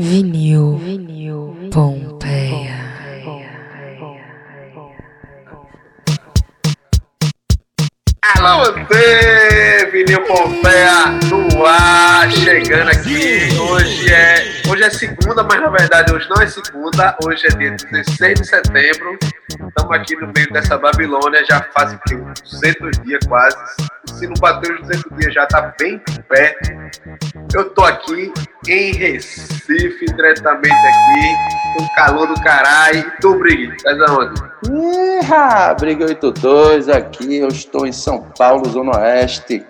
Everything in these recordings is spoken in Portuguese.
Vinil, vinil, Pompeia. Alô você, Vinil Pompeia no ar, chegando aqui. Hoje é, hoje é segunda, mas na verdade hoje não é segunda, hoje é dia 16 de setembro. Estamos aqui no meio dessa Babilônia, já faz uns 200 dias quase. Se não bateu os 200 dias, já está bem perto. Eu tô aqui em Recife, diretamente aqui, com calor do caralho. E tu, Brigui, tá onde? Iha, Briga 82 aqui, eu estou em São Paulo, Zona Oeste.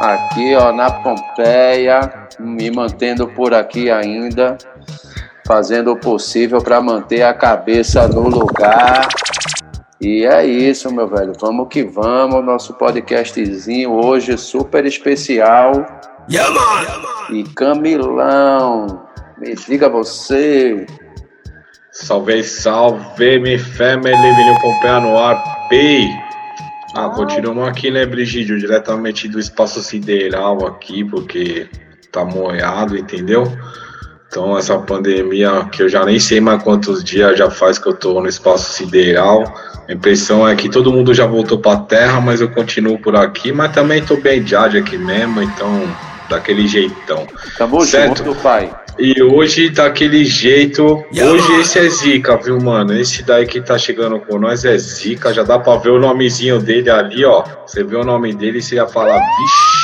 Aqui, ó, na Pompeia, me mantendo por aqui ainda, fazendo o possível para manter a cabeça no lugar. E é isso, meu velho. Vamos que vamos. Nosso podcastzinho hoje super especial. Yeah, E Camilão, me diga você. Salve, salve, me family, Vinil Pompeia no ar, P. Ah, continuamos aqui, né, Brigídio, diretamente do espaço sideral aqui, porque tá moiado, entendeu? Então, essa pandemia, que eu já nem sei mais quantos dias já faz que eu tô no espaço sideral. A impressão é que todo mundo já voltou pra terra, mas eu continuo por aqui, mas também tô bem de aqui mesmo, então, daquele jeitão. Tamo Certo. junto, pai. E hoje, daquele jeito, hoje esse é Zica, viu, mano? Esse daí que tá chegando com nós é Zica, já dá pra ver o nomezinho dele ali, ó. Você vê o nome dele e você ia falar, vixi.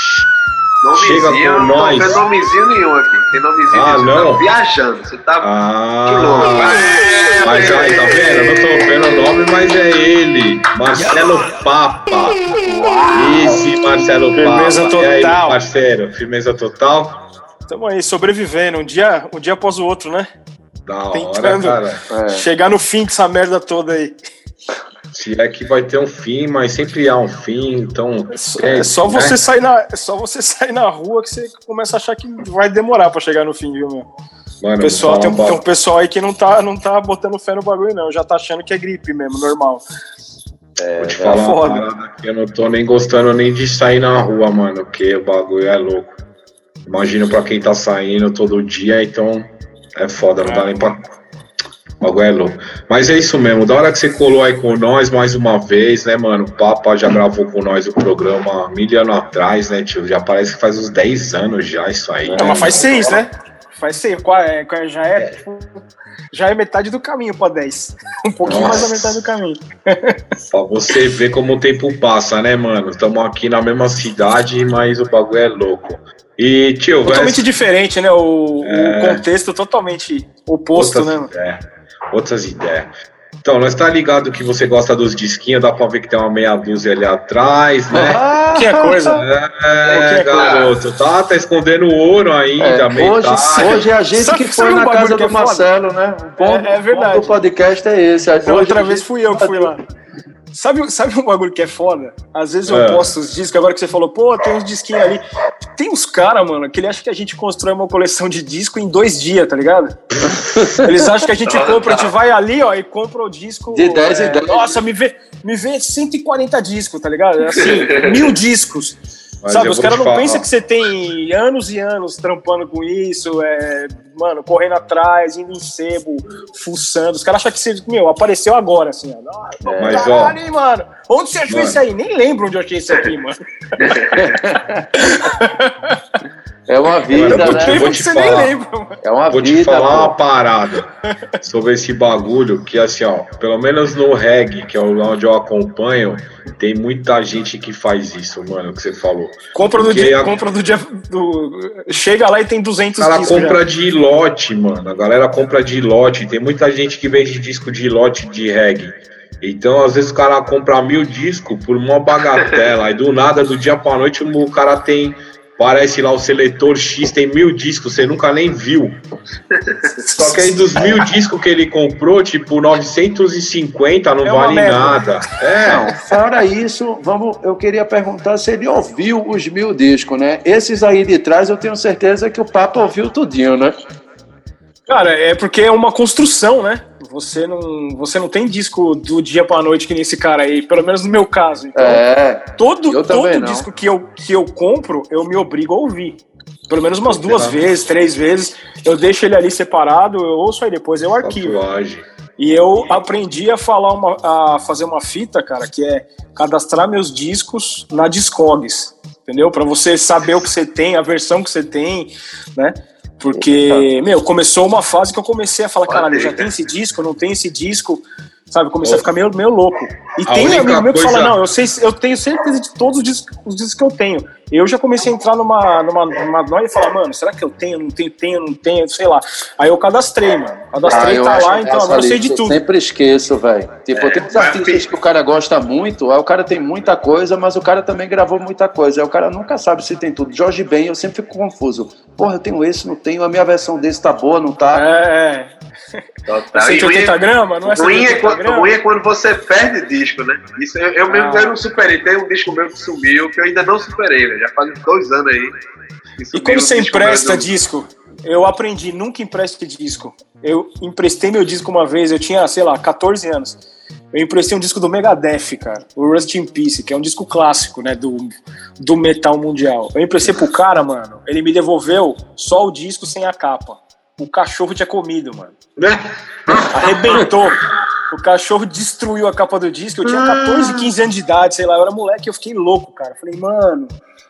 Chega Nomezinho, com não nós. tem nomezinho nenhum aqui. Tem nomezinho Ah, nenhum. Você não? tá viajando. Você tá que louco. Ah, mas aí, tá vendo? Eu não tô vendo o nome, mas é ele. Marcelo Papa. Esse Marcelo Firmeza Papa. E aí, total. parceiro, firmeza total? Estamos aí, sobrevivendo, um dia, um dia após o outro, né? Da hora, Tentando. cara. É. Chegar no fim dessa merda toda aí. Se é que vai ter um fim, mas sempre há um fim, então. É só, é só né? você sair na, é só você sair na rua que você começa a achar que vai demorar pra chegar no fim, viu, meu? Mano, Pessoal, tem, um, tem um pessoal aí que não tá, não tá botando fé no bagulho, não. Já tá achando que é gripe mesmo, normal. Vou te falar uma foda. parada que eu não tô nem gostando nem de sair na rua, mano, porque o bagulho é louco. Imagino pra quem tá saindo todo dia, então é foda, não dá nem pra. O bagulho é louco. Mas é isso mesmo, da hora que você colou aí com nós mais uma vez, né, mano? O Papa já gravou com nós o programa mil anos atrás, né, tio? Já parece que faz uns 10 anos já isso aí. Não, mas faz seis, né? Faz seis. É, já é, tipo, já é metade do caminho pra 10. Um pouquinho mais da Nossa. metade do caminho. Pra você ver como o tempo passa, né, mano? Estamos aqui na mesma cidade, mas o bagulho é louco. E, tio, Totalmente diferente, né? O, É. o contexto totalmente oposto, outras né? ideias. Outras ideias. Então, nós tá ligado que você gosta dos disquinhos, dá pra ver que tem uma meia dúzia ali atrás, né? Ah, Que é coisa. É, que coisa. garoto, tá, tá escondendo o ouro ainda, É, hoje, hoje é a gente Sabe- que foi na casa é do foda? Marcelo, né? O bom, É- é o verdade. do podcast é esse. Hoje outra a vez gente- fui eu que fui lá. Sabe, sabe um bagulho que é foda? Às vezes eu É. posto os discos, agora que você falou, pô, tem uns disquinhos ali. Tem uns caras, mano, que ele acha que a gente constrói uma coleção de disco em dois dias, tá ligado? Eles acham que a gente compra, a gente vai ali, ó, e compra o disco. De 10 em 10. Nossa, me vê, me vê 140 discos, tá ligado? É Assim, mil discos. Mas Sabe, os caras não pensam que você tem anos e anos trampando com isso, é, mano, correndo atrás, indo em sebo, fuçando. Os caras acham que você, meu, apareceu agora, assim, ó. Ah, pô, Mas, caralho, hein, mano. Onde você achou Mano. isso aí? Nem lembro onde eu achei isso aqui, mano. É uma vida, Mano, eu vou te- né? vou Lembro que você falar. nem lembra, mano. É uma Vou vida. te falar uma pô. parada sobre esse bagulho, que assim, ó, pelo menos no reggae, que é o onde eu acompanho, tem muita gente que faz isso, mano, que você falou. Compra no dia, a- compra no dia do... Chega lá e tem 200 O cara discos compra já. de lote, mano. A galera compra de lote. Tem muita gente que vende disco de lote de reggae. Então, às vezes, o cara compra mil discos por uma bagatela. Aí, do nada, do dia pra noite, o cara tem. Parece lá o seletor X, tem mil discos, você nunca nem viu. Só que aí dos mil discos que ele comprou, tipo, 950 não É vale merda. nada. É, Não, fora isso, vamos, eu queria perguntar se ele ouviu os mil discos, né? Esses aí de trás eu tenho certeza que o Papa ouviu tudinho, né? Cara, é porque é uma construção, né? Você não, você não tem disco do dia pra noite que nem esse cara aí, pelo menos no meu caso. Então, É. todo, todo não. disco que eu, que eu compro, eu me obrigo a ouvir. Pelo menos umas duas vezes, três vezes. Eu deixo ele ali separado, eu ouço aí depois eu arquivo. Tatuagem. E eu aprendi a falar uma, a fazer uma fita, cara, que é cadastrar meus discos na Discogs, entendeu? Para você saber o que você tem, a versão que você tem, né? Porque, meu, começou uma fase que eu comecei a falar, caralho, já tem esse disco, não tem esse disco, sabe? Comecei Ô. a ficar meio, meio louco. E A tem amigo meu que coisa- fala, não, eu sei, eu tenho certeza de todos os discos, os discos que eu tenho. Eu já comecei a entrar numa, numa, numa noia e falar, mano, será que eu tenho, não tenho, tenho, não tenho, sei lá. Aí eu cadastrei, mano. Cadastrei, Ah, tá lá, então agora eu sei de tudo. Eu sempre esqueço, velho. Tipo, tem uns mas artistas que o cara gosta muito, aí o cara tem muita coisa, mas o cara também gravou muita coisa. Aí o cara nunca sabe se tem tudo. Jorge Ben, eu sempre fico confuso. Porra, eu tenho esse, não tenho, a minha versão desse tá boa, não tá? É, é. Total. E 180 gramas? Não é ruim, é 180 quando, gramas? ruim é quando você perde disco, né? Isso eu, eu mesmo Ah. eu não superei. Tem um disco meu que sumiu, que eu ainda não superei, velho. Já faz dois anos aí. E um você empresta disco? Eu aprendi, nunca empreste disco. Eu emprestei meu disco uma vez, eu tinha, sei lá, 14 anos. Eu emprestei um disco do Megadeth, cara, o Rust in Peace, que é um disco clássico, né, do, do metal mundial. Eu emprestei pro cara, mano, ele me devolveu só o disco sem a capa. O cachorro tinha comido, mano. Né? Arrebentou. O cachorro destruiu a capa do disco. Eu tinha 14, 15 anos de idade, sei lá. Eu era moleque eu fiquei louco, cara. Falei, mano,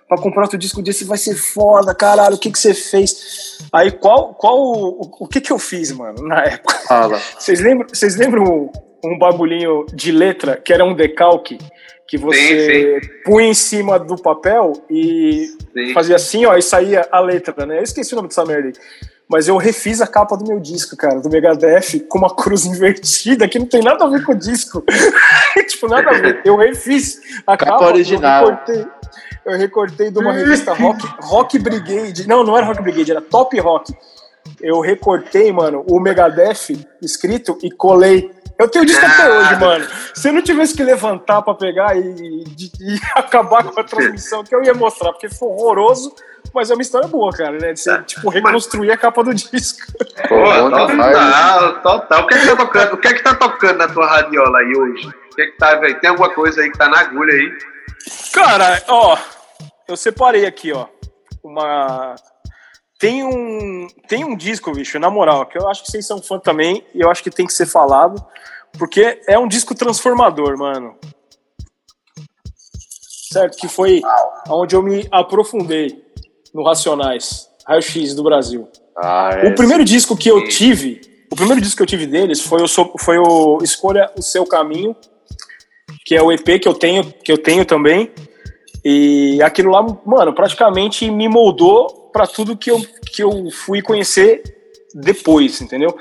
pra comprar outro disco desse vai ser foda, caralho. O que que você fez? Aí, qual, qual o, o que que eu fiz, mano, na época? Fala. Vocês lembram, vocês lembram um, bagulhinho de letra que era um decalque? Que você punha em cima do papel e Sim. fazia assim, ó, e saía a letra, né? Eu esqueci o nome dessa merda aí. Mas eu refiz a capa do meu disco, cara, do Megadeth, com uma cruz invertida, que não tem nada a ver com o disco. tipo, nada a ver. Eu refiz a Capa capa, original. Eu recortei, eu recortei de uma revista Rock, Rock Brigade. Não, não era Rock Brigade, era Top Rock. Eu recortei, mano, o Megadeth escrito e colei. Eu tenho o disco até Ah. hoje, mano. Se eu não tivesse que levantar pra pegar e, e- e acabar com a transmissão, que eu ia mostrar, porque foi horroroso, mas é uma história boa, cara, né? De você, tipo, reconstruir a capa do disco. Pô, demais. total, total. O que é que tá tocando? O que é que tá tocando na tua radiola aí hoje? O que é que tá, velho? Tem alguma coisa aí que tá na agulha aí? Cara, ó, eu separei aqui, ó, uma. Tem um, tem um disco, bicho, na moral, que eu acho que vocês são fã também, e eu acho que tem que ser falado, porque é um disco transformador, mano. Certo? Que foi onde eu me aprofundei no Racionais, Raio X do Brasil. Ah, O é. primeiro disco que eu tive, o primeiro disco que eu tive deles foi o, foi o Escolha o Seu Caminho, que é o EP que eu tenho, que eu tenho também. E aquilo lá, mano, praticamente me moldou para tudo que eu, que eu fui conhecer depois, entendeu?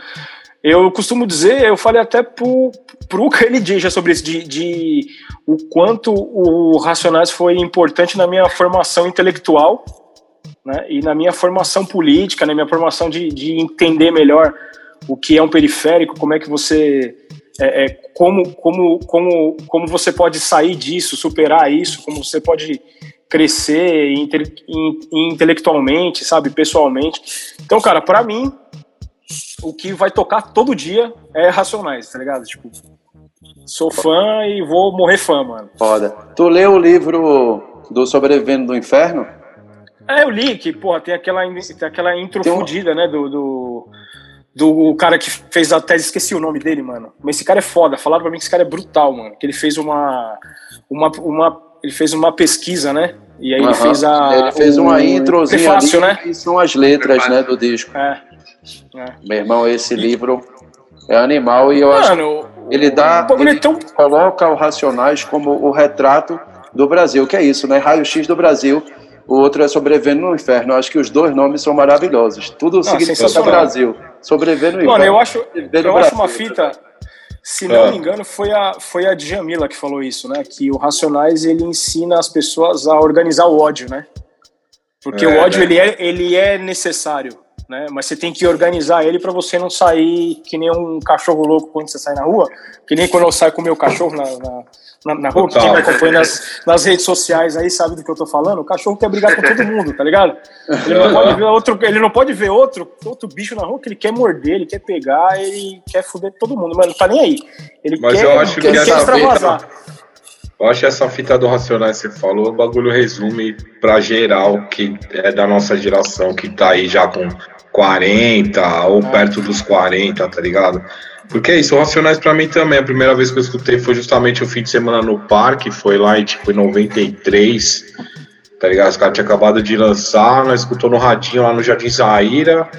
Eu costumo dizer, eu falei até pro, KLJ já sobre isso, de, de o quanto o Racionais foi importante na minha formação intelectual, né, e na minha formação política, na minha formação de, de entender melhor o que é um periférico, como é que você é, é, como, como, como, como você pode sair disso, superar isso, como você pode crescer in- intelectualmente, sabe, pessoalmente. Então, cara, pra mim, o que vai tocar todo dia é Racionais, tá ligado? Tipo, sou fã e vou morrer fã, mano. Foda. Tu leu o livro do Sobrevivendo do Inferno? É, eu li que, porra, tem aquela, tem aquela intro Tem um- fudida, né, do, do, do cara que fez a tese, esqueci o nome dele, mano. Mas esse cara é foda, falaram pra mim que esse cara é brutal, mano. Que ele fez uma, uma, uma ele fez uma pesquisa, né, e aí ele Aham. fez a... Ele fez uma introzinha prefácio, ali, né? que são as letras né, do disco. É. Meu irmão, esse livro é animal e eu acho Mano, que ele dá. o é Ele tão... coloca o Racionais como o retrato do Brasil, que é isso, né? Raio-X do Brasil. O outro é Sobrevivendo no Inferno. Eu acho que os dois nomes são maravilhosos. Tudo significa sensacional. Brasil. Sobreviver no Inferno. Mano, eu acho, eu acho uma fita. Se não Ah. me engano, foi a, foi a Djamila que falou isso, né? Que o Racionais ele ensina as pessoas a organizar o ódio, né? Porque É, o ódio né? ele, é, ele é necessário, né? Mas você tem que organizar ele para você não sair que nem um cachorro louco quando você sai na rua, que nem quando eu saio com o meu cachorro na, na, na, na rua, que quem me acompanha nas, nas redes sociais aí sabe do que eu tô falando. O cachorro quer brigar com todo mundo, tá ligado? Ele não pode ver outro, ele não pode ver outro, outro bicho na rua que ele quer morder, ele quer pegar, ele quer foder todo mundo, mas não tá nem aí. Ele Mas quer, eu acho ele que quer essa extravasar. Eu acho essa fita do Racionais que você falou, o bagulho resume pra geral que é da nossa geração, que tá aí já com 40 ou perto dos 40, tá ligado? Porque é isso, Racionais pra mim também, a primeira vez que eu escutei foi justamente o fim de semana no parque, foi lá em tipo em 93, tá ligado? Os caras tinham acabado de lançar, nós escutou no radinho lá no Jardim Zaira,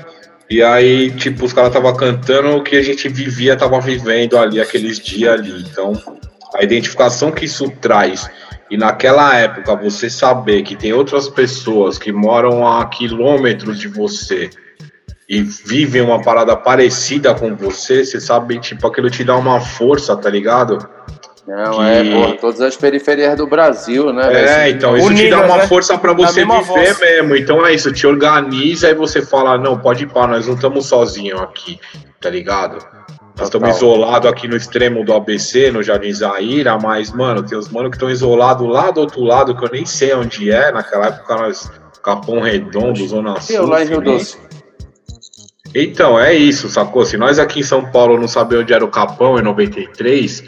e aí, tipo, os caras tava cantando o que a gente vivia, tava vivendo ali, aqueles dias ali. Então, a identificação que isso traz e naquela época você saber que tem outras pessoas que moram a quilômetros de você e vivem uma parada parecida com você, você sabe, tipo, aquilo te dá uma força, tá ligado? Não, Que- é, porra, todas as periferias do Brasil, né? É, então isso te Unidas, dá uma né? força pra Na você viver voz. mesmo. Então é isso, te organiza e você fala, não, pode ir pra, nós não estamos sozinhos aqui, tá ligado? Nós estamos isolados aqui no extremo do ABC, no Jardim Zaira, mas, mano, tem os mano que estão isolados lá do outro lado, que eu nem sei onde é. Naquela época nós, Capão Redondo, Zona E eu Sul. lá em Rio Doce. Então, é isso, sacou? Se nós aqui em São Paulo não sabemos onde era o Capão em 93,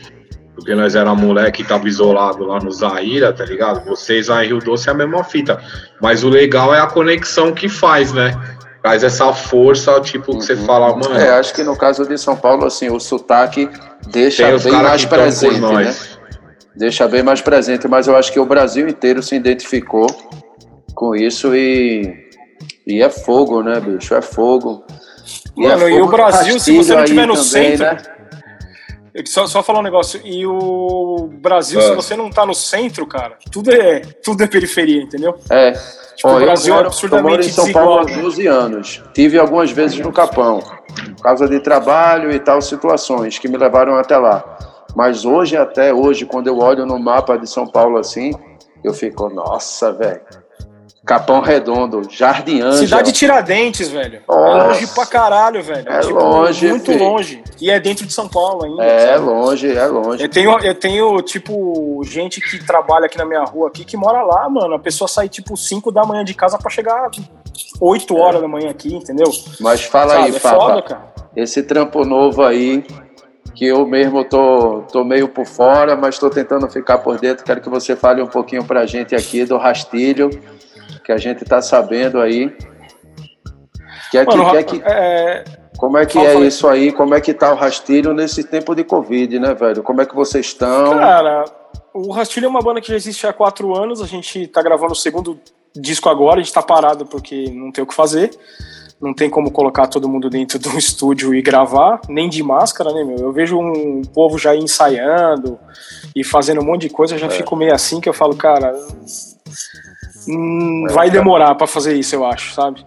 porque nós era moleque e tava isolado lá no Zaira, tá ligado? Vocês lá em Rio Doce é a mesma fita. Mas o legal é a conexão que faz, né? Traz essa força, tipo, que você fala, mano, É, acho que no caso de São Paulo, assim, o sotaque deixa bem mais presente, né? Deixa bem mais presente, mas eu acho que o Brasil inteiro se identificou com isso e, e é fogo, né, bicho? É fogo. Mano, é e o Brasil, se você não tiver no também, centro, né? Só, só falar um negócio. E o Brasil, Ah. se você não tá no centro, cara, tudo é, tudo é periferia, entendeu? É. Tipo, Ó, o Brasil eu é absurdamente eu moro em São Paulo há desigual, né? 12 anos. Tive algumas vezes no Capão, por causa de trabalho e tal situações que me levaram até lá. Mas hoje, até hoje, quando eu olho no mapa de São Paulo assim, eu fico, nossa, velho. Capão Redondo, Jardim Ângela. Cidade Tiradentes, velho. É Nossa. longe pra caralho, velho. É longe, Muito filho. longe. E é dentro de São Paulo ainda. É sabe? longe, é longe. Eu tenho, eu tenho, tipo, gente que trabalha aqui na minha rua aqui que mora lá, mano. A pessoa sai, tipo, 5 da manhã de casa pra chegar 8 horas da manhã aqui, entendeu? Mas fala Sabe? aí, é cara. esse trampo novo aí, que eu mesmo tô, tô meio por fora, mas tô tentando ficar por dentro. Quero que você fale um pouquinho pra gente aqui do rastilho, que a gente tá sabendo aí. Que é que, Mano, que é que, é, como é que fala, é fala. isso aí? Como é que tá o rastilho nesse tempo de Covid, né, velho? Como é que vocês estão? Cara, o Rastilho é uma banda que já existe há quatro anos. A gente tá gravando o segundo disco agora. A gente tá parado porque não tem o que fazer. Não tem como colocar todo mundo dentro de um estúdio e gravar, nem de máscara, né, meu? Eu vejo um povo já ensaiando e fazendo um monte de coisa. Eu já fico meio assim que eu falo, cara. Hum, vai demorar pra fazer isso, eu acho, sabe?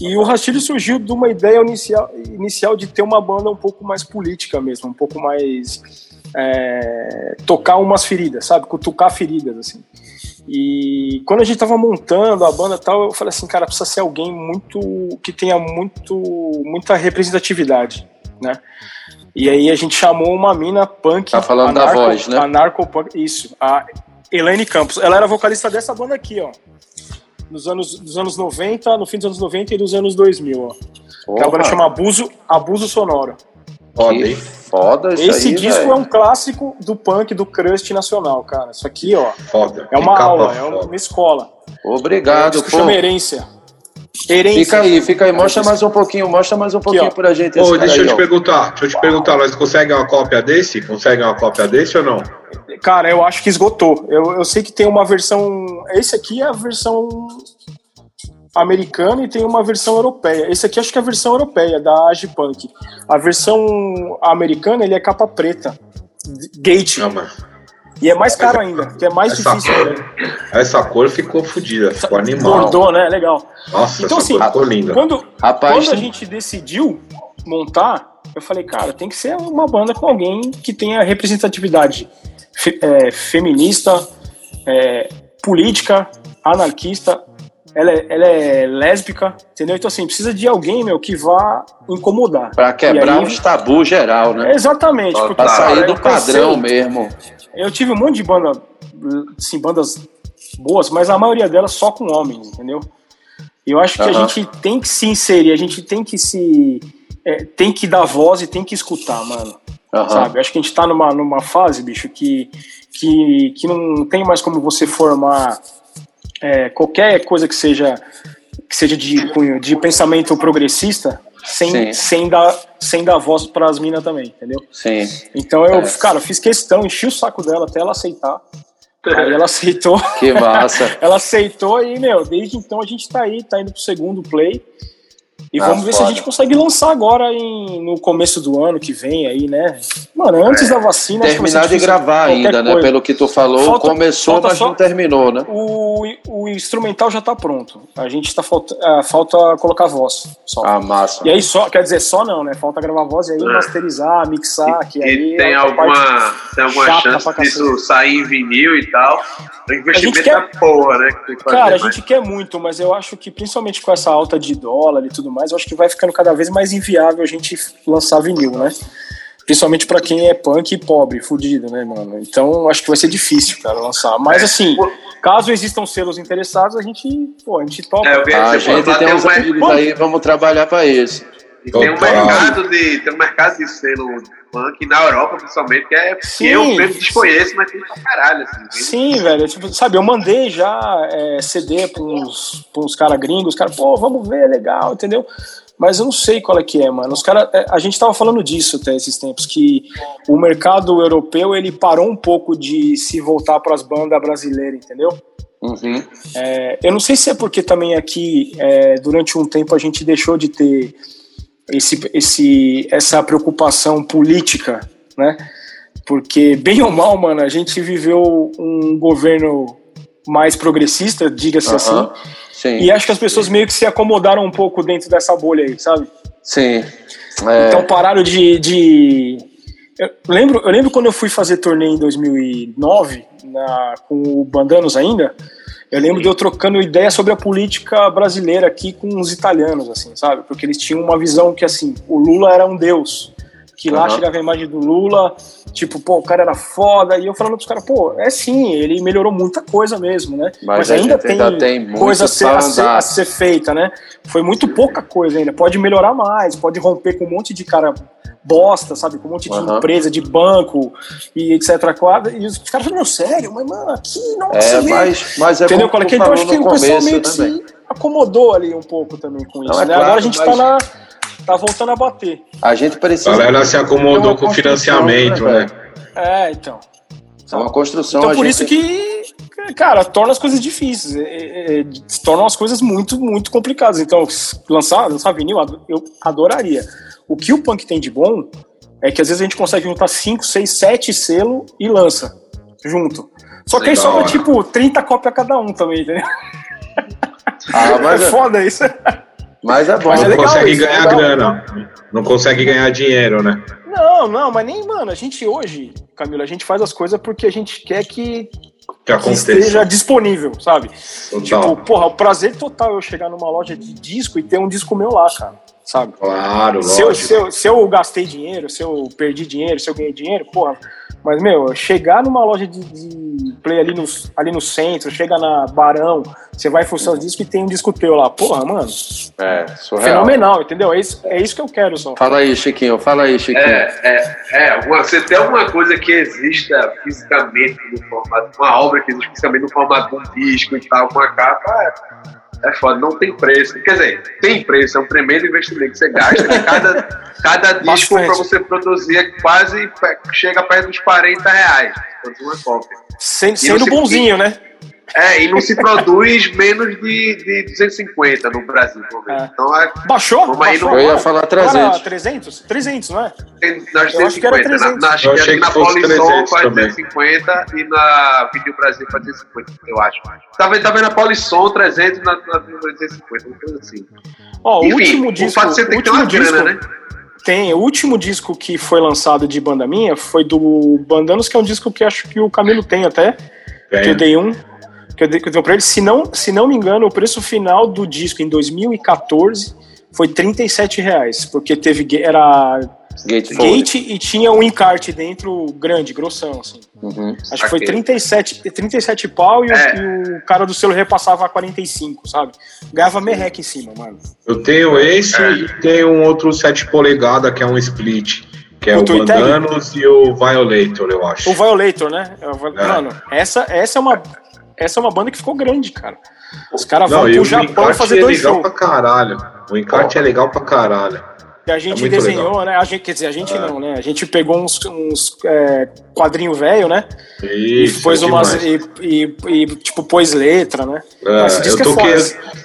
E o Rastilho surgiu de uma ideia inicial, inicial de ter uma banda um pouco mais política mesmo, um pouco mais é, tocar umas feridas, sabe? Cutucar feridas, assim. E quando a gente tava montando a banda tal, eu falei assim, cara, precisa ser alguém muito que tenha muito muita representatividade, né? E aí a gente chamou uma mina punk, Tá falando da voz, né? anarcopunk, isso, a Elaine Campos. Ela era vocalista dessa banda aqui, ó. Nos anos, dos anos 90, no fim dos anos 90 e dos anos 2000, ó. Que a banda Porra, chama Abuso, Abuso Sonoro. Foda, que foda isso Esse aí, disco velho. é um clássico do punk do crust nacional, cara. Isso aqui, ó, Foda. é uma aula, é foda. uma escola. Obrigado, disco pô. chama Herência. Fica aí, fica aí. Mostra mais um pouquinho, mostra mais um pouquinho ó. pra gente. Ô, deixa eu aí, te ó. perguntar, deixa eu te perguntar, nós conseguem uma cópia desse? Conseguem uma cópia desse ou não? Cara, eu acho que esgotou. Eu, eu sei que tem uma versão. Esse aqui é a versão americana e tem uma versão europeia. Esse aqui acho que é a versão europeia, da Agipunk. A versão americana, ele é capa preta. Gate. Não, mas E é mais caro ainda, que é mais essa difícil cor, essa cor ficou fodida, ficou animal. Bordô, né? Legal. Nossa, Então, assim, cor ficou linda. Quando, Rapaz, quando a gente decidiu montar, eu falei, cara, tem que ser uma banda com alguém que tenha representatividade fe- é, feminista, é, política, anarquista. Ela é, ela é lésbica, entendeu? Então, assim, precisa de alguém, meu, que vá incomodar. Pra quebrar aí- os tabus geral, né? Exatamente. Pra porque, sair cara, do eu pensei- padrão mesmo. eu tive um monte de banda, assim, bandas boas, mas a maioria delas só com homens, entendeu? Eu acho que a Aham. gente tem que se inserir, a gente tem que se. é, tem que dar voz e tem que escutar, mano. Aham. sabe? Eu acho que a gente tá numa, numa fase, bicho, que, que, que não tem mais como você formar é, qualquer coisa que seja que seja de de pensamento progressista Sim. sem, sem, dar, sem dar voz para as minas também, entendeu? Sim. Então eu, É. cara, fiz questão, enchi o saco dela até ela aceitar. Aí ela aceitou. Que massa. Ela aceitou e, meu, desde então a gente tá aí, tá indo pro segundo play. E Ah, vamos ver se a foda. gente consegue lançar agora em, no começo do ano que vem aí, né? Mano, antes da vacina. que Terminar de gravar ainda, né? Pelo que tu falou, Falta- começou, falta mas só- não terminou, né? O, o instrumental já tá pronto. A gente tá falta, ah, falta colocar voz só. Ah, massa. E aí só, quer dizer, só não, né? Falta gravar voz e aí masterizar, mixar, que aí E tem é alguma, tem alguma chance disso sair em vinil e tal. O investimento quer- da porra, né? Que tem que fazer Cara, a mais. gente quer muito, mas eu acho que principalmente com essa alta de dólar e tudo mais, eu acho que vai ficando cada vez mais inviável a gente lançar vinil, né? Principalmente pra quem é punk e pobre, fudido, né, mano? Então acho que vai ser difícil, cara, lançar. Mas É. assim, caso existam selos interessados, a gente, pô, a gente topa. É, vi A gente tem tem uns um, amigos aí, vamos trabalhar pra isso. e tem um mercado de tem um mercado de selo punk na Europa principalmente que é Sim. eu mesmo desconheço, mas tem pra caralho assim. Sim, velho. Tipo, sabe, eu mandei já é, CD pra uns caras gringos, os caras, pô, vamos ver, legal, entendeu? Mas eu não sei qual é que é, mano. Os cara, é, a gente tava falando disso até esses tempos, que o mercado europeu ele parou um pouco de se voltar para as bandas brasileiras, entendeu? Uhum. É, eu não sei se é porque também aqui, é, durante um tempo, a gente deixou de ter esse, esse, essa preocupação política, né? Porque, bem ou mal, mano, a gente viveu um governo mais progressista, diga-se assim, Aham. Sim. e acho que as pessoas meio que se acomodaram um pouco dentro dessa bolha aí, sabe? Sim. É, Então pararam de. de... Eu, lembro, eu lembro quando eu fui fazer turnê em 2009, na, com o Bandanos ainda. Eu lembro de eu trocando ideia sobre a política brasileira aqui com os italianos, assim, sabe? Porque eles tinham uma visão que, assim, o Lula era um deus. Que lá Aham. chegava a imagem do Lula, tipo, pô, o cara era foda. E eu falando pros caras, pô, é sim, ele melhorou muita coisa mesmo, né? Mas a ainda tem, ainda tem coisa a ser, a, ser, a ser feita, né? Foi muito pouca coisa ainda. Pode melhorar mais, pode romper com um monte de cara bosta, sabe? Com um monte de Aham. empresa, de banco e etc. E os caras falam, meu, sério, mas mano, aqui não é, se mas, mas é Entendeu? como é que- Então acho que o pessoal meio que né, se velho? acomodou ali um pouco também com isso. Não, é né? claro, Agora a gente mas- tá na. tá voltando a bater. A gente A precisa. galera se acomodou com o construção, financiamento, né, né? velho? É, então. É uma construção. Então a por gente- isso que, cara, torna as coisas difíceis. É, é, é, tornam as coisas muito, muito complicadas. Então, lançar, lançar vinil, eu adoraria. O que o punk tem de bom é que às vezes a gente consegue juntar 5, 6, 7 selo e lança junto. Só que aí sobra tipo 30 cópias cada um também, entendeu? Ah, mas, é é, foda isso. mas é bom. Mas é Não consegue isso, é ganhar legal. grana. Não consegue ganhar dinheiro, né? Não, não, mas nem, mano, a gente hoje, Camila, a gente faz as coisas porque a gente quer que, Que que esteja disponível, sabe? Tipo, Total. porra, o prazer total eu chegar numa loja de disco e ter um disco meu lá, cara, sabe? Claro, Se eu, se, eu, se eu gastei dinheiro, se eu perdi dinheiro, se eu ganhei dinheiro, porra. Mas, meu, chegar numa loja de, de play ali no, ali no centro, chega na Barão, você vai fuçar os discos e tem um disco teu lá. Porra, mano, É, surreal. fenomenal, entendeu? É isso, é isso que eu quero só. Fala aí, Chiquinho. Fala aí, Chiquinho. É, é, é. Uma- Você tem alguma coisa que exista fisicamente no formato, uma obra que existe fisicamente no formato de um disco e tal, com a capa, é, é foda, não tem preço. Quer dizer, tem preço, é um tremendo investimento que você gasta. que cada, cada disco para você produzir é quase pe- chega perto dos 40 reais. Produzir uma cópia. E sendo não se- bonzinho, né? É, e não se produz menos de, de 250 no Brasil. É. Então é, Baixou? Vamos aí Baixou no- Eu ia falar Agora 300. 300? 300, não é? tem nas Eu acho que era 250. Na, 300. na, acho Eu que achei na Polisson 300 faz também. 250 e na Vinil Brasil faz 250, eu acho. Tá vendo, tá vendo na Polisson 300 e na, na Vinil Brasil 250, uma coisa assim. Ó, o Enfim, último o disco. fato de você ter o que ter último uma grana, disco- né? Tem, o último disco que foi lançado de banda minha foi do Bandanos, que é um disco que acho que o Camilo tem até, que eu Tem. dei um, que eu dei, que eu dei pra ele. Se não, se não me engano, o preço final do disco em 2014 foi 37 reais, porque teve, era Gatefold. gate e tinha um encarte dentro grande, grossão, assim. Uhum. Acho que foi Saquei. 37, 37 pau e, o- É. e o cara do selo repassava a 45, sabe? Ganhava merreca em cima, mano. Eu tenho esse É. e tenho um outro 7 polegadas que é um split. Que é O o? Bandanos e o Violator, eu acho. O Violator, né? É o É. Mano, essa, essa, é uma, essa é uma banda que ficou grande, cara. Os caras vão e pro o Japão encarte fazer é dois legal shows. pra caralho. O encarte é legal pra caralho. E a gente É desenhou, legal. né? A gente, quer dizer, a gente É. não, né? A gente pegou uns, uns é, quadrinho velho, né? e Isso, pôs é umas. E, e- e, tipo, pôs letra, né? É, eu é toquei,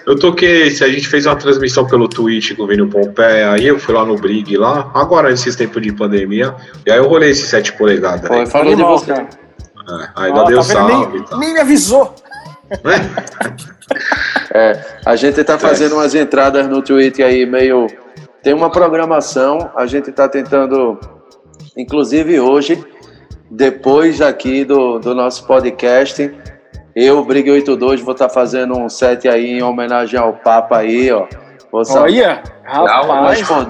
eu toquei, se a gente fez uma transmissão pelo Twitch com o Vini Pompeia, aí eu fui lá no Brig lá, agora nesses tempos de pandemia, e aí eu rolei esse 7 polegadas aí. falou de você. cara. É, ainda Ó, deu tá salve nem, tal. nem me avisou. É, a gente tá fazendo umas entradas no Twitter aí meio. Tem uma programação, a gente tá tentando, inclusive hoje, depois aqui do, do nosso podcast, eu, Briga 82, vou estar fazendo um set aí em homenagem ao Papa aí, ó. Vou sa- Olha, rapaz. O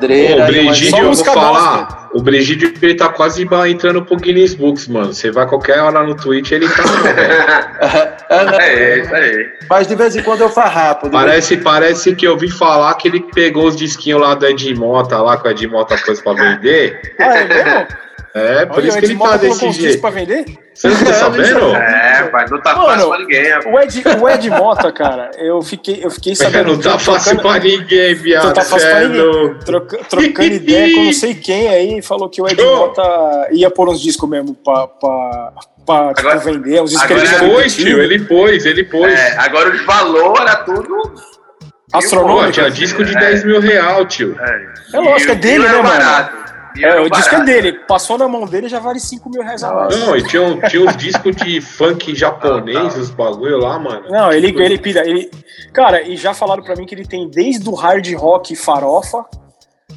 Brigídio, eu vou falar, o Brigídio ele tá quase entrando pro Guinness Books, mano. Você vai qualquer hora no Twitch, ele tá. É? É, isso aí. Mas de vez em quando eu farrapo. parece, parece que eu vi falar que ele pegou os disquinhos lá do Ed Mota, lá com o Ed Mota pôs pra vender. Ah, é mesmo? É, por Olha, isso que ele Edmota tá desse jeito. pra vender? Você não tá sabendo? É, mas não tá Mano, fácil pra ninguém. rapaz. O Ed, o Ed Mota, cara, eu fiquei, eu fiquei sabendo. não tá fácil trocando- pra ninguém, viado. Não tá fácil pra é ninguém. Troca- trocando ideia com não sei quem aí, falou que o Ed. Mota ia pôr uns discos mesmo pra, pra, pra tipo, Agora- vender, uns discos que agora ele Ele tinha pôs, tio, ele pôs, ele pôs. É, agora os valores era tudo. Astronômico. Pô, tinha disco de 10 mil real, tio. É, É lógico, é dele, né, mano? É, o disco é dele, passou na mão dele já vale 5 mil reais a mais. Não, e tinha, um- tinha uns discos de funk japonês, os bagulho lá, mano. Não, ele, ele pira. Ele, cara, e já falaram pra mim que ele tem desde o hard rock farofa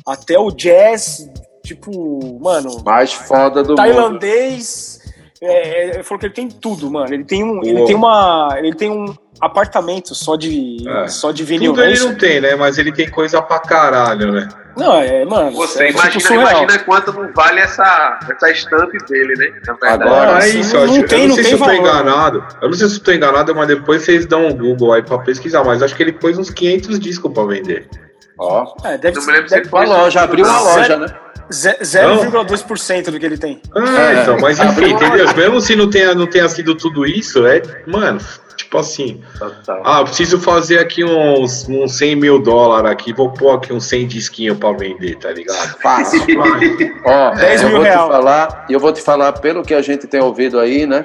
até o jazz, tipo, mano, Mais foda do mundo. tailandês. É, ele falou que ele tem tudo, mano. Ele tem um, ele tem uma, ele tem um apartamento só de, É. só de vinil. Tudo né? ele não tem, né? Mas ele tem coisa pra caralho, né? Não, é, mano. Você é, tipo, imagina, surreal. imagina quanto não vale essa, essa estampe dele, né? Agora, Não, é isso, não eu, acho- tem- eu não não sei tem se eu tô valor. enganado. Eu não sei se eu tô enganado, mas depois vocês dão um Google aí pra pesquisar. Mas acho que ele pôs uns 500 discos pra vender. Ó, É, deve Não me lembro se deve- ele foi. uma loja, abriu uma Não, loja, né? Ze- 0,2% do que ele tem. Ah, É. então, mas enfim, entendeu? Mesmo se não tenha, não tenha sido tudo isso, é, mano, tipo assim, Total. ah, eu preciso fazer aqui uns, uns 100 mil dólares aqui, vou pôr aqui uns 100 disquinhos pra vender, tá ligado? Fácil. Ó, 10 eu mil vou real. te falar, e eu vou te falar pelo que a gente tem ouvido aí, né?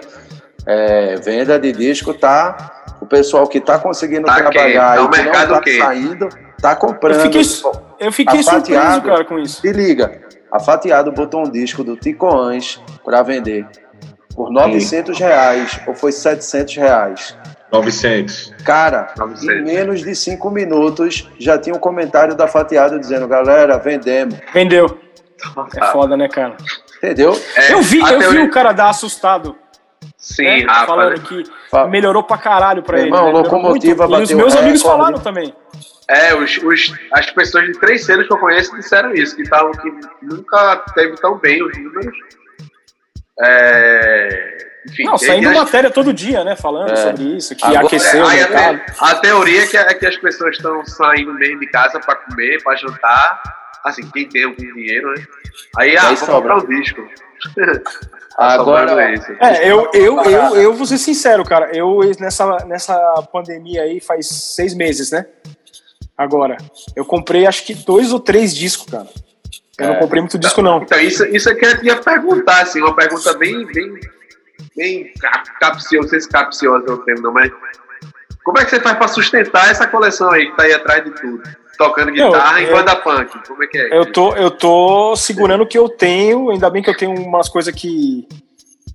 É, venda de disco tá. O pessoal que tá conseguindo Tá trabalhar quente, tá e que não mercado tá saindo, tá comprando. Eu fiquei, eu fiquei surpreso, cara, com isso. Se liga, a Fatiado botou um disco do Ticoãs para vender por 900 reais ou foi 700 reais. 900. Cara, 900. em menos de 5 minutos já tinha um comentário da Fatiado dizendo: galera, vendemos. Vendeu. É foda, né, cara? Entendeu? É, eu vi, eu vi teoria- o cara dar assustado. Sim, né, falando que melhorou pra caralho pra Meu ele. irmão, né? Locomotiva muito. E os meus recorde. amigos falaram também. É, os, os- as pessoas de três selos que eu conheço disseram isso, que, tavam, que nunca teve tão bem os números. É, enfim, Não, saindo as- matéria todo dia, né? Falando É. sobre isso, que Agora- aqueceu o aí a, a teoria é que, é que as pessoas estão saindo mesmo de casa pra comer, pra jantar. Assim, quem tem algum dinheiro, né? Aí, ah, Aí vou sobra. comprar um disco. Agora- Sobrando isso. É, eu, eu, eu, eu vou ser sincero, cara. Eu, nessa, nessa pandemia aí, faz seis meses, né? Agora, eu comprei acho que dois ou três discos, cara. Eu não É. comprei muito disco, não. Então, isso, isso é que eu ia perguntar, assim, uma pergunta bem, bem, bem cap- capciosa, não sei se capciosa é o termo, não, mas como é que você faz pra sustentar essa coleção aí que tá aí atrás de tudo? Tocando Não, guitarra em eu- banda punk, como é que é? Eu tô, eu tô segurando o que eu tenho, ainda bem que eu tenho umas coisas que,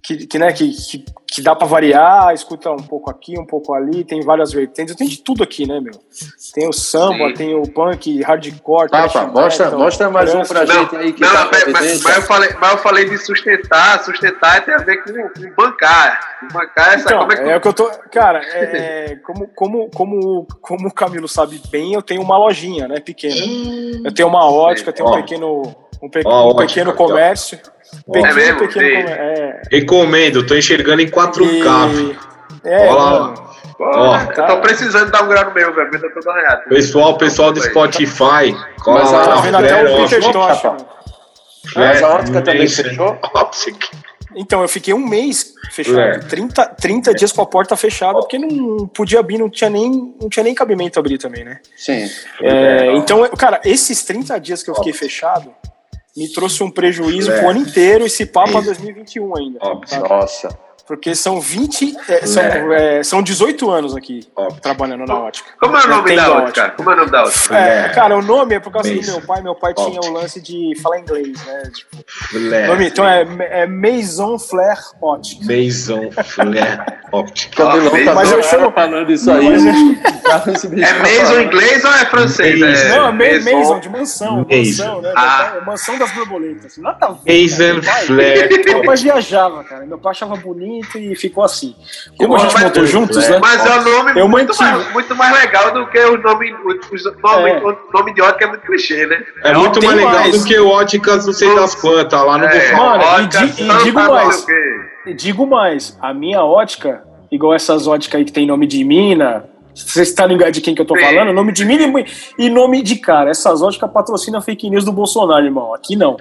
que, que, né, que, que, que dá pra variar, escuta um pouco aqui, um pouco ali, tem várias vertentes, eu tenho de tudo aqui, né, meu? Tem o samba, Sim. tem o punk, hardcore, thrash mostra, metal, mostra mais um pra Não, gente aí que não, tá mas, mas eu falei, mas eu falei de sustentar, sustentar tem a ver com, com bancar. Bancar essa, Então, como é que é o que eu tô. Cara, é, como, como, como, como o Camilo sabe bem, eu tenho uma lojinha, né? Pequena. Eu tenho uma ótica, eu tenho um pequeno. Um, pe- Ó, um ótica pequeno aqui, ó. Comércio. Pequeno, É mesmo? pequeno comércio. É, Recomendo, tô enxergando em 4K. filho. e, é, Ó lá, mano, Pô, Ó. eu tô precisando dar um grau no meu, velho. Eu tô todo arranhado. Pessoal, pessoal do Spotify, cola Mas, lá ó, tá na vendo até o. Peter Tosh. Mas a ótica também fechou? Então, eu fiquei um mês fechado, É. 30, 30 dias com a porta fechada, porque não podia abrir, não tinha nem, não tinha nem cabimento abrir também, né? Sim. É, então, eu- cara, esses 30 dias que eu fiquei fechado me trouxe um prejuízo É. pro ano inteiro e se pá pra Isso. 2021 ainda. Óbvio. Nossa. Porque são 20, é, são, é, são 18 anos aqui Óbvio. trabalhando na ótica. Como é o nome da ótica. ótica? Como é o nome da ótica? É, É. cara, o nome é por causa Mason. do meu pai. Meu pai tinha Óptica. o lance de falar inglês, né? Tipo, nome, então é, é Maison Flair Ótica. Mason Flare Optic. Camilão tá Mas eu chamo- falando isso aí. Esse bicho É falando. inglês ou é francês? Mason. Não, é Ma- Maison. Maison, de mansão. Mason. Mansão, né? Ah. Mansão das borboletas. Nada a ver. Mason cara. Meu pai- Flare Meu pai Optic. viajava, cara. Meu pai achava bonito e ficou assim. Como a gente Mas- montou juntos, né? Mas é um nome Eu muito mantive. mais, muito mais legal do que o nome, o, nome, É. o nome de ótica é muito clichê, né? É muito tem mais legal mais. do que o Óticas não sei das quantas. Lá vou É. Mano, e ótica, e digo sei mais. digo mais, a minha ótica, igual essas óticas aí que tem nome de mina, vocês estão ligados de quem que eu tô Sim. falando? Nome de mina e, e nome de cara. Essas óticas patrocinam fake news do Bolsonaro, irmão. Aqui não.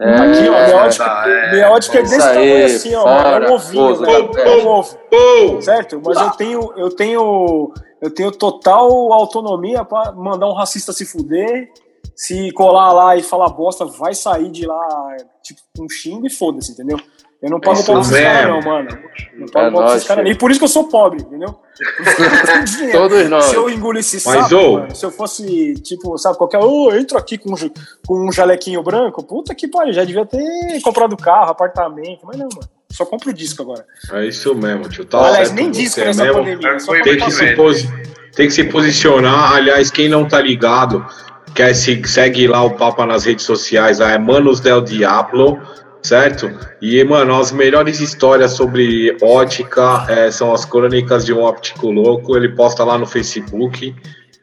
É, Aqui, ó, minha ótica, tá, é. minha ótica é Isso desse aí, tamanho assim, ó. fora, é um ovinho, velho. café. É um ovo. Pô! Certo? Mas eu tenho, eu tenho, eu tenho total autonomia pra mandar um racista se fuder. Se colar lá e falar bosta, vai sair de lá, tipo, um xingo e foda-se, entendeu? Eu não pago Isso pau pra esses caras, não, mano. Não pago É pau pra esses caras. E por isso que eu sou pobre, entendeu? Todos nós. Se eu engolisse Mas, sapo, ô. mano, se eu fosse, tipo, sabe, qualquer. Ô, eu entro aqui com um, com um jalequinho branco, puta que pariu, já devia ter comprado carro, apartamento, mas não, mano. Só compro disco agora. É isso mesmo, tio. Tá Aliás, certo nem disco nessa mesmo. pandemia. Tem que, se posi- tem que se posicionar. Aliás, quem não tá ligado, quer se segue lá o Papa nas redes sociais, lá é Manos del Diablo, certo? E, mano, as melhores histórias sobre ótica é, são as crônicas de um óptico louco. Ele posta lá no Facebook.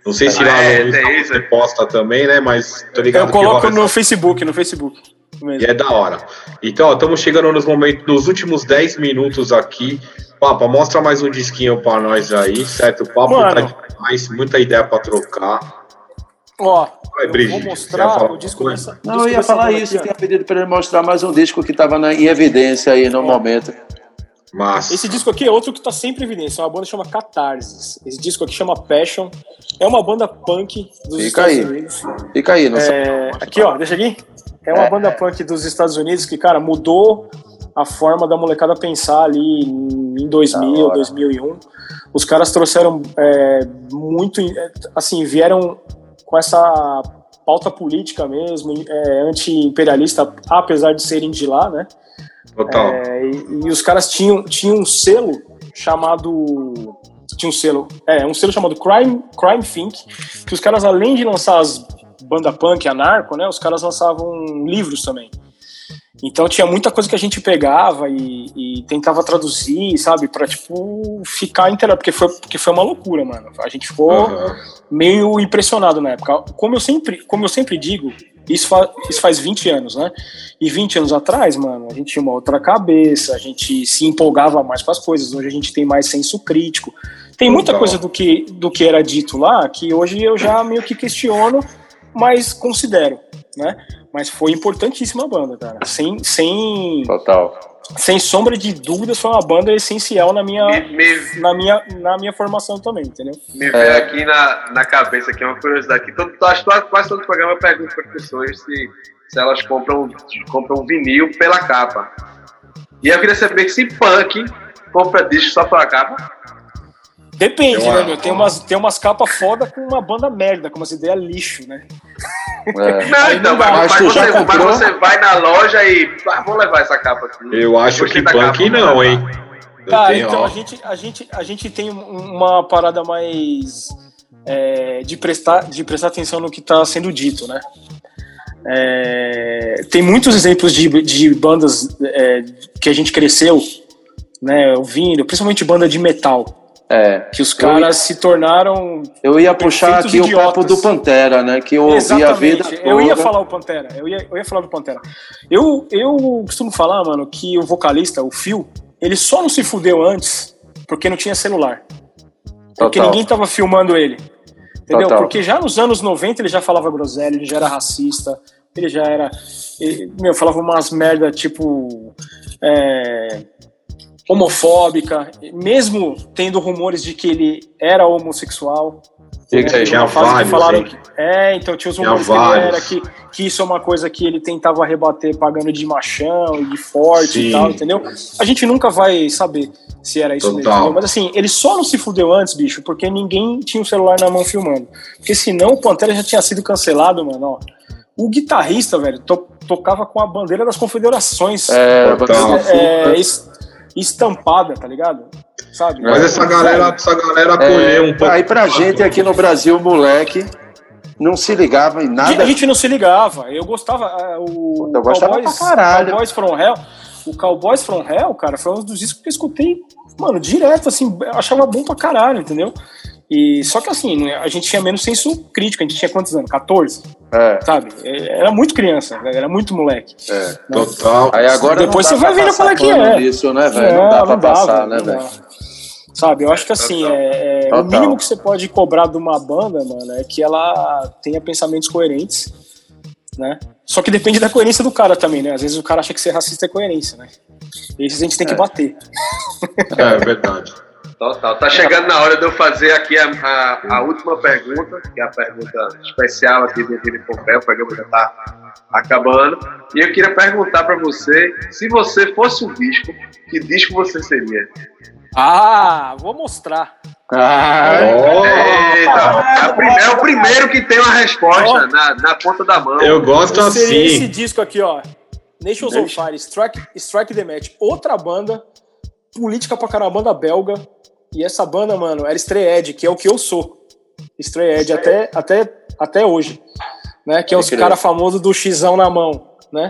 Não sei se Ah, lá é, no você posta também, né? Mas tô ligado Eu que coloco no essa- Facebook, no Facebook. mesmo. e é da hora. Então, estamos chegando nos momentos, nos últimos 10 minutos aqui. Papa, mostra mais um disquinho pra nós aí, certo? O papo Mano. tá demais, muita ideia pra trocar. Ó, Vai, eu vou mostrar o disco dessa. Não, disco eu ia falar isso, eu tinha pedido para ele mostrar mais um disco que estava em evidência aí no momento. Mas, Esse disco aqui é outro que tá sempre em evidência. É uma banda que chama Catarsis. Esse disco aqui chama Passion. É uma banda punk dos Fica Estados aí. Unidos. Fica aí, não sei. É, aqui, ó, deixa aqui. É uma É. banda punk dos Estados Unidos que, cara, mudou a forma da molecada pensar ali em 2000, hora. 2001. Os caras trouxeram é, muito, assim, vieram com essa pauta política mesmo, é, anti-imperialista, apesar de serem de lá, né? total. É, e, e os caras tinham, tinham um selo chamado. Tinha um selo. É, um selo chamado Crime, Crime Think, que os caras, além de lançar as banda punk, anarco, né? Os caras lançavam livros também. Então tinha muita coisa que a gente pegava e, e tentava traduzir, sabe? Pra, tipo, ficar inteirado. Porque foi, porque foi uma loucura, mano. A gente ficou Aham. meio impressionado na época. Como eu sempre, como eu sempre digo, isso, fa isso faz 20 anos, né? E 20 anos atrás, mano, a gente tinha uma outra cabeça, a gente se empolgava mais com as coisas. Hoje a gente tem mais senso crítico. Tem muita Total. coisa do que, do que era dito lá que hoje eu já meio que questiono, mas considero, né? Mas foi importantíssima a banda, cara. Sem, sem, Total. sem sombra de dúvidas, foi uma banda essencial na minha, Me, me, na minha, na minha formação também, entendeu? me veio aqui na, na cabeça aqui uma curiosidade. Que todo, acho que quase todo programa eu pergunto para as pessoas se, se elas compram, compram vinil pela capa. E eu queria saber se punk compra disco só pela capa. Depende, Eu né, acho. meu? Tem umas, tem umas capas foda com uma banda merda, com umas ideias lixo, né? É. Não, Aí então, não mas, Mas você, mas você vai na loja e. Ah, vou levar essa capa aqui. Eu acho que punk capa, não, hein? Cara, tenho, então ó, a gente, a, gente, a gente tem uma parada mais é, de, prestar, de prestar atenção no que está sendo dito, né? É, tem muitos exemplos de, de bandas é, que a gente cresceu, né, ouvindo, principalmente banda de metal, É. que os caras se tornaram Eu ia puxar aqui o idiotas. papo do Pantera, né? Que eu ouvi a vida toda. Eu ia falar o Pantera. Eu ia, eu ia falar do Pantera. Eu, eu costumo falar, mano, que o vocalista, o Phil, ele só não se fudeu antes porque não tinha celular. Porque Total. ninguém tava filmando ele. Entendeu? Total. Porque já nos anos 90 ele já falava groselha, ele já era racista, ele já era. ele, meu, falava umas merda tipo. É, homofóbica, mesmo tendo rumores de que ele era homossexual. Tinha tinha uma fase que vários, falaram que, é, então tinha os Tinha rumores que ele era, vários. que, que isso é uma coisa que ele tentava rebater pagando de machão e de forte Sim. e tal, entendeu? A gente nunca vai saber se era isso mesmo, Total. entendeu? mas assim, ele só não se fudeu antes, bicho, porque ninguém tinha um celular na mão filmando. Porque senão o Pantera já tinha sido cancelado, mano, ó. O guitarrista, velho, to- tocava com a bandeira das confederações É, Total. é, es- estampada, tá ligado? Sabe? Mas essa galera, essa galera acolheu um pouco. É, aí pra gente aqui no Brasil, moleque, não se ligava em A nada. gente não se ligava. Eu gostava. ah, O Eu gostava pra caralho. Cowboys from Hell. O Cowboys from Hell, cara, foi um dos discos que eu escutei, mano, direto, assim, eu achava bom pra caralho, entendeu? E só que assim, né, a gente tinha menos senso crítico, a gente tinha quantos anos? 14, É, sabe? É, Era muito criança, era muito moleque. é. Total. Aí agora Depois não você vai passar qual é que é. Nisso, né, velho? Não, dá pra dá, passar, velho, né, não velho? Sabe, eu acho que assim, é, é, o mínimo que você pode cobrar de uma banda, mano, é que ela tenha pensamentos coerentes, né? Só que depende da coerência do cara também, né? Às vezes o cara acha que ser racista é coerência, né? Esses a gente tem que É. bater. É verdade. Total. Tá chegando na hora de eu fazer aqui a, a, a última pergunta, que é a pergunta especial aqui do Vini Pompeu, o programa já tá acabando. E eu queria perguntar pra você, se você fosse um disco, que disco você seria? Ah, vou mostrar. Ah, Eita, é, o é o primeiro que tem uma resposta na, na ponta da mão. Eu gosto Eu seria esse assim. disco aqui, ó. Nations on Fire, Strike, Strike the Match. Outra banda, política pra caramba, banda belga. E essa banda, mano, era Stray Edge, que é o que eu sou. Stray Edge até, até, até hoje. Né? Que é os caras famosos do xão na mão, né?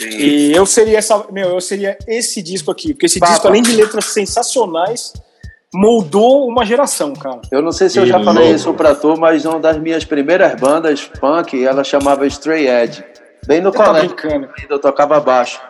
E eu seria essa, meu, eu seria esse disco aqui, porque esse Papa. disco, além de letras sensacionais, moldou uma geração, cara. Eu não sei se eu já falei isso pra tu, mas uma das minhas primeiras bandas punk, ela chamava Stray Edge. Bem no tá colégio, eu tocava baixo.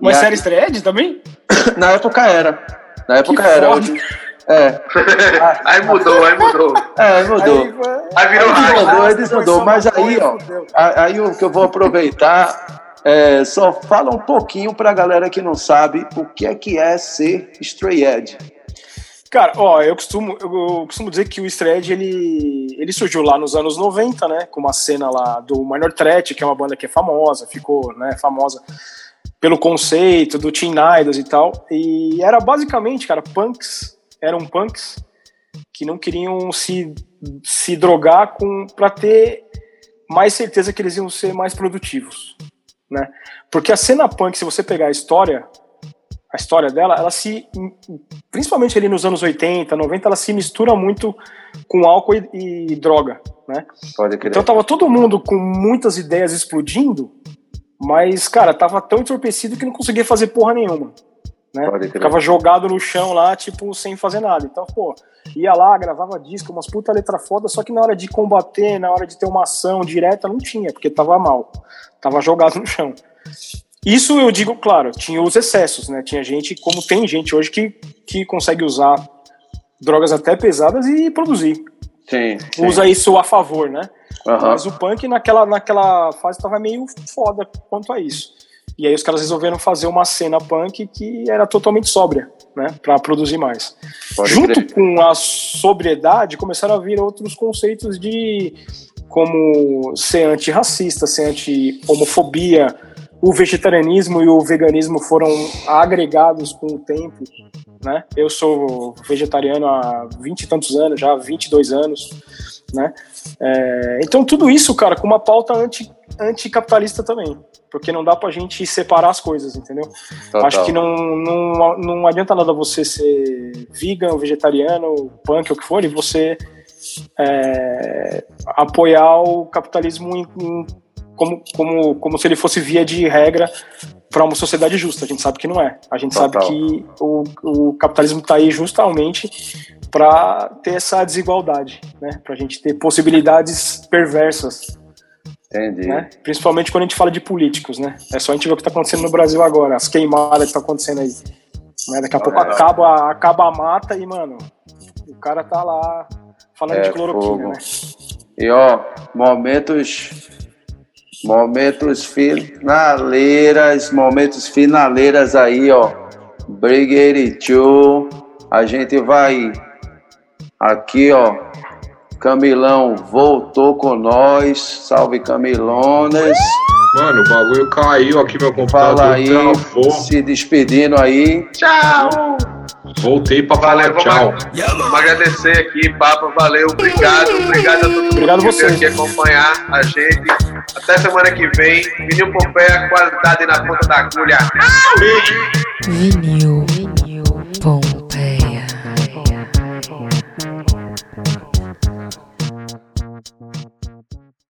E Mas aí- Stray Edge também? Na época era. Na época Que era. Hoje- É, Aí mudou, aí mudou. é, mudou. Aí, Aí virou Aí raio. desandou, aí Mas aí, ó, aí o que eu vou aproveitar é só fala um pouquinho pra galera que não sabe o que é que é ser Stray Edge. Cara, ó, eu costumo, eu costumo dizer que o Stray ele, ele surgiu lá nos anos 90, né? Com uma cena lá do Minor Threat, que é uma banda que é famosa, ficou né, famosa pelo conceito do Teen Idols e tal. E era basicamente, cara, punks, eram punks que não queriam se, se drogar com pra ter mais certeza que eles iam ser mais produtivos, né? Porque a cena punk, se você pegar a história, a história dela, ela se principalmente ali nos anos 80, 90, ela se mistura muito com álcool e, e droga, né? Pode crer. Então tava todo mundo com muitas ideias explodindo, mas, cara, tava tão entorpecido que não conseguia fazer porra nenhuma. Né? Ficava jogado no chão lá, tipo, sem fazer nada. Então, pô, ia lá, gravava disco, umas puta letra foda, só que na hora de combater, na hora de ter uma ação direta, não tinha, porque tava mal. Tava jogado no chão. Isso eu digo, claro, tinha os excessos, né? Tinha gente, como tem gente hoje, que, que consegue usar drogas até pesadas e produzir. Sim, sim. Usa isso a favor, né? Aham. Mas o punk naquela, naquela fase tava meio foda quanto a isso. E aí os caras resolveram fazer uma cena punk que era totalmente sóbria, né? Pra produzir mais. Pode Junto crer. com a sobriedade, começaram a vir outros conceitos de como ser antirracista, ser anti-homofobia. O vegetarianismo e o veganismo foram agregados com o tempo, né? Eu sou vegetariano há 20 e tantos anos, já há 22 anos, né? É, então tudo isso, cara, com uma pauta anti, anticapitalista também, porque não dá pra gente separar as coisas, entendeu? Total. Acho que não, não, não adianta nada você ser vegan, vegetariano, punk, o que for, e você é, apoiar o capitalismo em- em- como, como, como se ele fosse via de regra para uma sociedade justa. A gente sabe que não é. A gente Total. sabe que o, o capitalismo está aí justamente para ter essa desigualdade, né? Para a gente ter possibilidades perversas Entendi. né? Principalmente quando a gente fala de políticos, né? É só a gente ver o que está acontecendo no Brasil agora, as queimadas que estão acontecendo aí. Né? Daqui a pouco É. acaba, acaba a mata e, mano, o cara tá lá falando É, de cloroquina, né? E ó, momentos Momentos finaleiras, momentos finaleiras aí, ó. Brigueirichu. A gente vai aqui, ó. Camilão voltou com nós. Salve Camilones. Mano, o bagulho caiu aqui, meu computador Fala aí, travou. se despedindo aí. Tchau! Voltei pra falar Valeu, tchau. vamos, vamos agradecer aqui, Papa, valeu, obrigado, obrigado a todo mundo Obrigado que veio vocês. aqui acompanhar a gente. Até semana que vem, Vinil Pompeia, qualidade na ponta da agulha. Vinil.